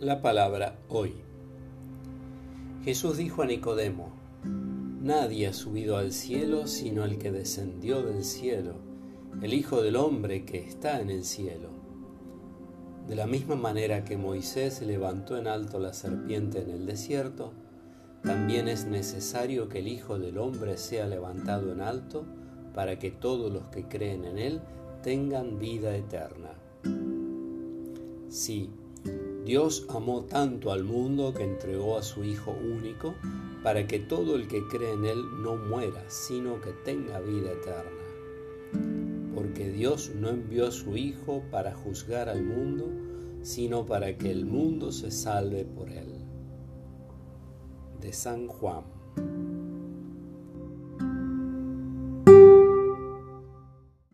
La palabra hoy. Jesús dijo a Nicodemo, Nadie ha subido al cielo sino el que descendió del cielo, el Hijo del Hombre que está en el cielo. De la misma manera que Moisés levantó en alto la serpiente en el desierto, también es necesario que el Hijo del Hombre sea levantado en alto para que todos los que creen en Él tengan vida eterna. Sí, Dios amó tanto al mundo que entregó a su Hijo único para que todo el que cree en Él no muera, sino que tenga vida eterna. Porque Dios no envió a su Hijo para juzgar al mundo, sino para que el mundo se salve por Él. De San Juan.